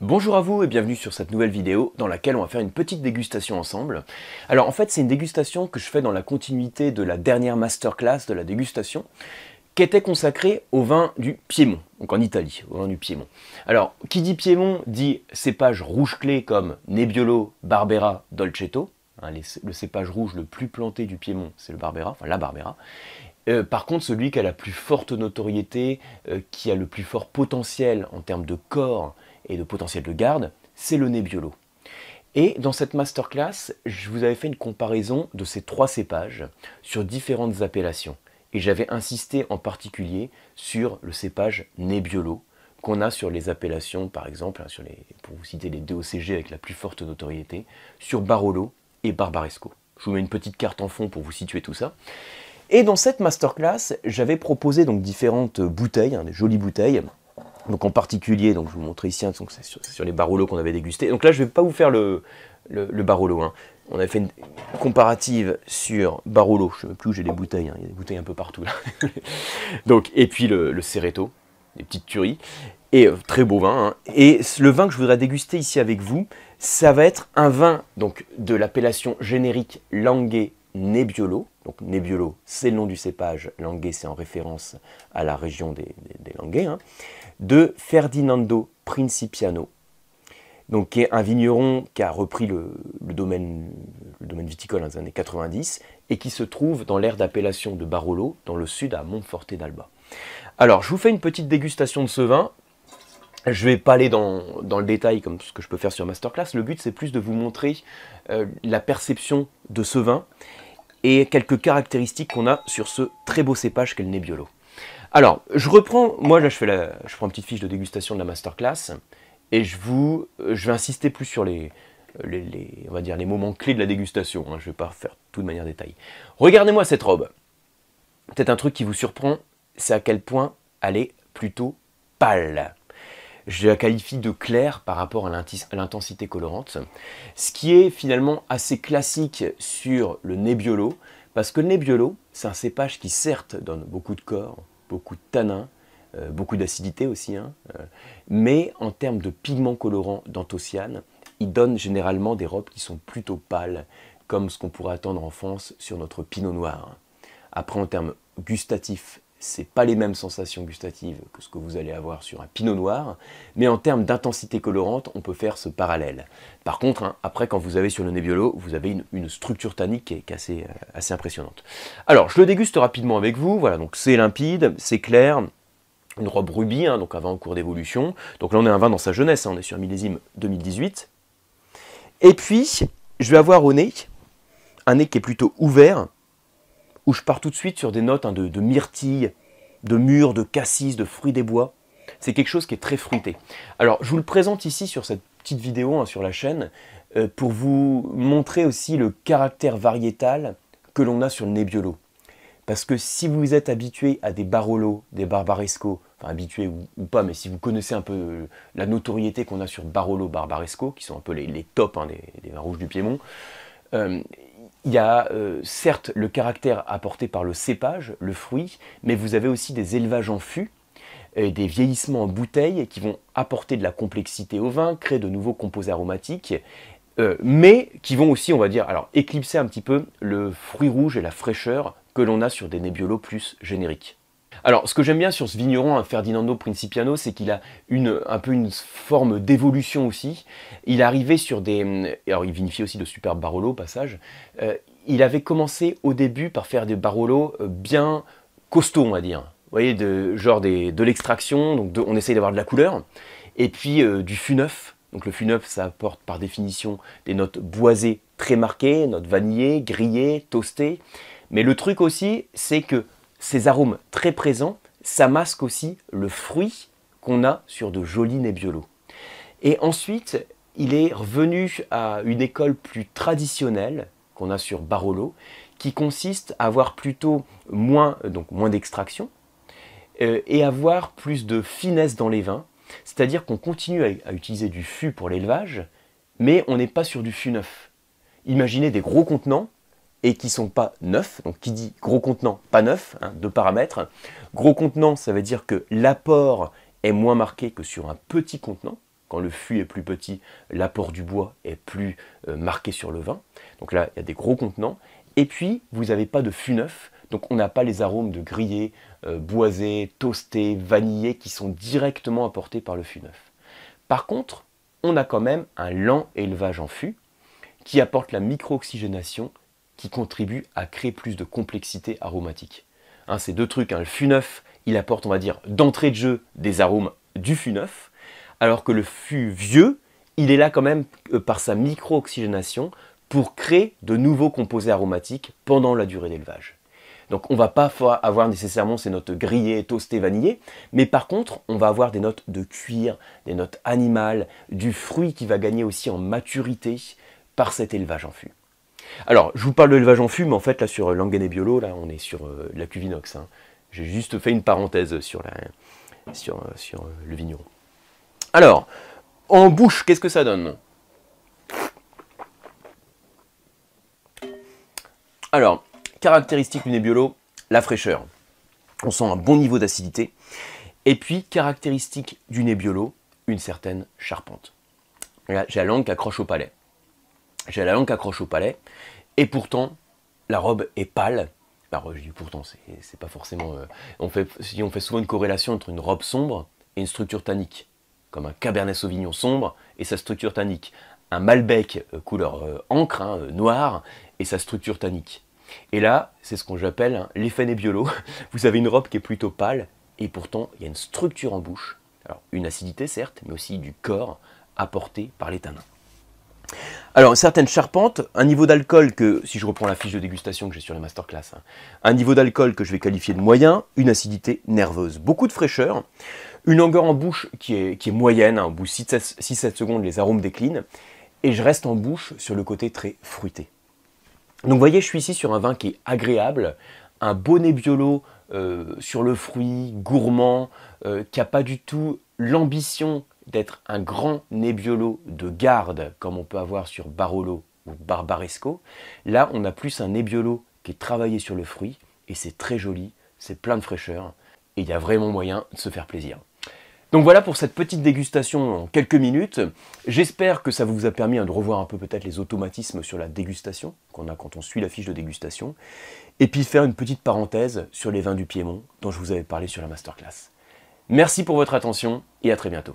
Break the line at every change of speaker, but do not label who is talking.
Bonjour à vous et bienvenue sur cette nouvelle vidéo dans laquelle on va faire une petite dégustation ensemble. Alors en fait c'est une dégustation que je fais dans la continuité de la dernière masterclass de la dégustation qui était consacrée au vin du Piémont, donc en Italie, au vin du Piémont. Alors qui dit Piémont dit cépage rouge clé comme Nebbiolo, Barbera, Dolcetto. Hein, le cépage rouge le plus planté du Piémont c'est le Barbera, enfin la Barbera. Euh, par contre, celui qui a la plus forte notoriété, euh, qui a le plus fort potentiel en termes de corps et de potentiel de garde, c'est le Nebbiolo. Et dans cette masterclass, je vous avais fait une comparaison de ces trois cépages sur différentes appellations. Et j'avais insisté en particulier sur le cépage Nebbiolo qu'on a sur les appellations, par exemple, hein, pour vous citer les deux OCG avec la plus forte notoriété, sur Barolo et Barbaresco. Je vous mets une petite carte en fond pour vous situer tout ça. Et dans cette masterclass, j'avais proposé donc différentes bouteilles, hein, des jolies bouteilles. Donc en particulier, donc je vous montre ici, hein, c'est sur, les Barolo qu'on avait dégusté. Donc là, je ne vais pas vous faire le, le, Barolo. Hein. On a fait une comparative sur Barolo. Je ne sais plus où j'ai les bouteilles. Il y a des bouteilles un peu partout donc, et puis le, le Cereto, des petites tueries. Et euh, très beau vin. Et le vin que je voudrais déguster ici avec vous, ça va être un vin donc de l'appellation générique Languet Nebbiolo. C'est le nom du cépage, Languet, c'est en référence à la région des, des, hein. de Ferdinando Principiano, donc qui est un vigneron qui a repris le, domaine, le domaine viticole dans les années 90 et qui se trouve dans l'aire d'appellation de Barolo, dans le sud à Monforte d'Alba. Alors, je vous fais une petite dégustation de ce vin. Je ne vais pas aller dans, le détail comme ce que je peux faire sur Masterclass. Le but, c'est plus de vous montrer euh, la perception de ce vin et quelques caractéristiques qu'on a sur ce très beau cépage qu'est le Nebbiolo. Alors, je reprends, moi là je, fais je prends une petite fiche de dégustation de la masterclass, et je, vous, je vais insister plus sur les moments clés de la dégustation, hein. je ne vais pas faire tout de manière détaillée. Regardez-moi cette robe. Peut-être un truc qui vous surprend, c'est à quel point elle est plutôt pâle je la qualifie de claire par rapport à l'intensité colorante, ce qui est finalement assez classique sur le Nebbiolo, parce que le Nebbiolo, c'est un cépage qui certes donne beaucoup de corps, beaucoup de tanins, euh, beaucoup d'acidité aussi, hein, euh, mais en termes de pigments colorants d'anthocyanes, il donne généralement des robes qui sont plutôt pâles, comme ce qu'on pourrait attendre en France sur notre pinot noir. Après, en termes gustatifs c'est pas les mêmes sensations gustatives que ce que vous allez avoir sur un pinot noir, mais en termes d'intensité colorante, on peut faire ce parallèle. Par contre, hein, après, quand vous avez sur le Nebbiolo, vous avez une, structure tannique qui est, assez, euh, assez, impressionnante. Alors, je le déguste rapidement avec vous. Voilà, donc c'est limpide, c'est clair, une robe rubis, hein, donc un vin en cours d'évolution. Donc là, on est un vin dans sa jeunesse, hein, on est sur un millésime 2018. Et puis, je vais avoir au nez un nez qui est plutôt ouvert, où je pars tout de suite sur des notes hein, de, myrtille, de mûre, de cassis, de fruits des bois. C'est quelque chose qui est très fruité. Alors, je vous le présente ici sur cette petite vidéo hein, sur la chaîne euh, pour vous montrer aussi le caractère variétal que l'on a sur le Nebbiolo. Parce que si vous êtes habitué à des Barolo, des Barbaresco, enfin habitué ou, pas, mais si vous connaissez un peu euh, la notoriété qu'on a sur Barolo, Barbaresco, qui sont un peu les, tops hein, des, vins rouges du Piémont, euh, il y a euh, certes le caractère apporté par le cépage, le fruit, mais vous avez aussi des élevages en fût, et des vieillissements en bouteille qui vont apporter de la complexité au vin, créer de nouveaux composés aromatiques, euh, mais qui vont aussi, on va dire, alors éclipser un petit peu le fruit rouge et la fraîcheur que l'on a sur des Nebbiolo plus génériques. Alors, ce que j'aime bien sur ce vigneron, hein, Ferdinando Principiano, c'est qu'il a une, un peu une forme d'évolution aussi. Il arrivé sur des... Alors, il vinifie aussi de superbes Barolo, au passage. Euh, il avait commencé au début par faire des Barolo euh, bien costauds, on va dire. Vous voyez, de, genre de l'extraction, donc on essaye d'avoir de la couleur. Et puis euh, du fût neuf. Donc le fût neuf, ça apporte par définition des notes boisées très marquées, notes vanillées, grillées, toastées. Mais le truc aussi, c'est que ces arômes très présents, ça masque aussi le fruit qu'on a sur de jolis Nebbiolo. Et ensuite, il est revenu à une école plus traditionnelle qu'on a sur Barolo, qui consiste à avoir plutôt moins, donc moins d'extraction euh, et avoir plus de finesse dans les vins. C'est-à-dire qu'on continue à, à, utiliser du fût pour l'élevage, mais on n'est pas sur du fût neuf. Imaginez des gros contenants et qui sont pas neufs. Donc qui dit gros contenant, pas neuf, hein, deux paramètres. Gros contenant, ça veut dire que l'apport est moins marqué que sur un petit contenant. Quand le fût est plus petit, l'apport du bois est plus euh, marqué sur le vin. Donc là, il y a des gros contenants. Et puis, vous n'avez pas de fût neuf, donc on n'a pas les arômes de grillé, euh, boisé, toasté, vanillé qui sont directement apportés par le fût neuf. Par contre, on a quand même un lent élevage en fût qui apporte la micro-oxygénation qui contribue à créer plus de complexité aromatique. Hein, ces deux trucs, hein, le fût neuf, il apporte, on va dire, d'entrée de jeu des arômes du fût neuf, alors que le fût vieux, il est là quand même euh, par sa micro-oxygénation pour créer de nouveaux composés aromatiques pendant la durée d'élevage. Donc on va pas avoir nécessairement ces notes grillées, toastées, vanillées, mais par contre on va avoir des notes de cuir, des notes animales, du fruit qui va gagner aussi en maturité par cet élevage en fût. Alors je vous parle de l'élevage en mais en fait là sur Langen et Biolo, là on est sur euh, la cuvinox. Hein. J'ai juste fait une parenthèse euh, sur euh, le vigneron. Alors, en bouche, qu'est-ce que ça donne? Alors, caractéristique du Nebbiolo, la fraîcheur. On sent un bon niveau d'acidité. Et puis, caractéristique du Nebbiolo, une certaine charpente. J'ai la langue qui accroche au palais. J'ai la langue accroche au palais. Et pourtant, la robe est pâle. Alors, je dis pourtant, c'est pas forcément. Euh, on, fait, on fait souvent une corrélation entre une robe sombre et une structure tannique. Comme un Cabernet Sauvignon sombre et sa structure tannique. Un Malbec euh, couleur euh, encre, hein, noir, et sa structure tannique. Et là, c'est ce qu'on j'appelle hein, l'effet Nebbiolo. Vous avez une robe qui est plutôt pâle, et pourtant, il y a une structure en bouche. Alors, une acidité, certes, mais aussi du corps apporté par les tanins. Alors, certaines charpentes, un niveau d'alcool que, si je reprends la fiche de dégustation que j'ai sur les masterclass, hein, un niveau d'alcool que je vais qualifier de moyen, une acidité nerveuse, beaucoup de fraîcheur, une longueur en bouche qui est, moyenne, hein, au bout de 6-7 secondes, les arômes déclinent, et je reste en bouche sur le côté très fruité. Donc vous voyez, je suis ici sur un vin qui est agréable, un beau Nebbiolo euh, sur le fruit, gourmand, euh, qui n'a pas du tout l'ambition d'être un grand Nebbiolo de garde, comme on peut avoir sur Barolo ou Barbaresco. Là, on a plus un Nebbiolo qui est travaillé sur le fruit, et c'est très joli, c'est plein de fraîcheur, et il y a vraiment moyen de se faire plaisir. Donc voilà pour cette petite dégustation en quelques minutes. J'espère que ça vous a permis hein, de revoir un peu peut-être les automatismes sur la dégustation qu'on a quand on suit la fiche de dégustation. Et puis faire une petite parenthèse sur les vins du Piémont dont je vous avais parlé sur la masterclass. Merci pour votre attention et à très bientôt.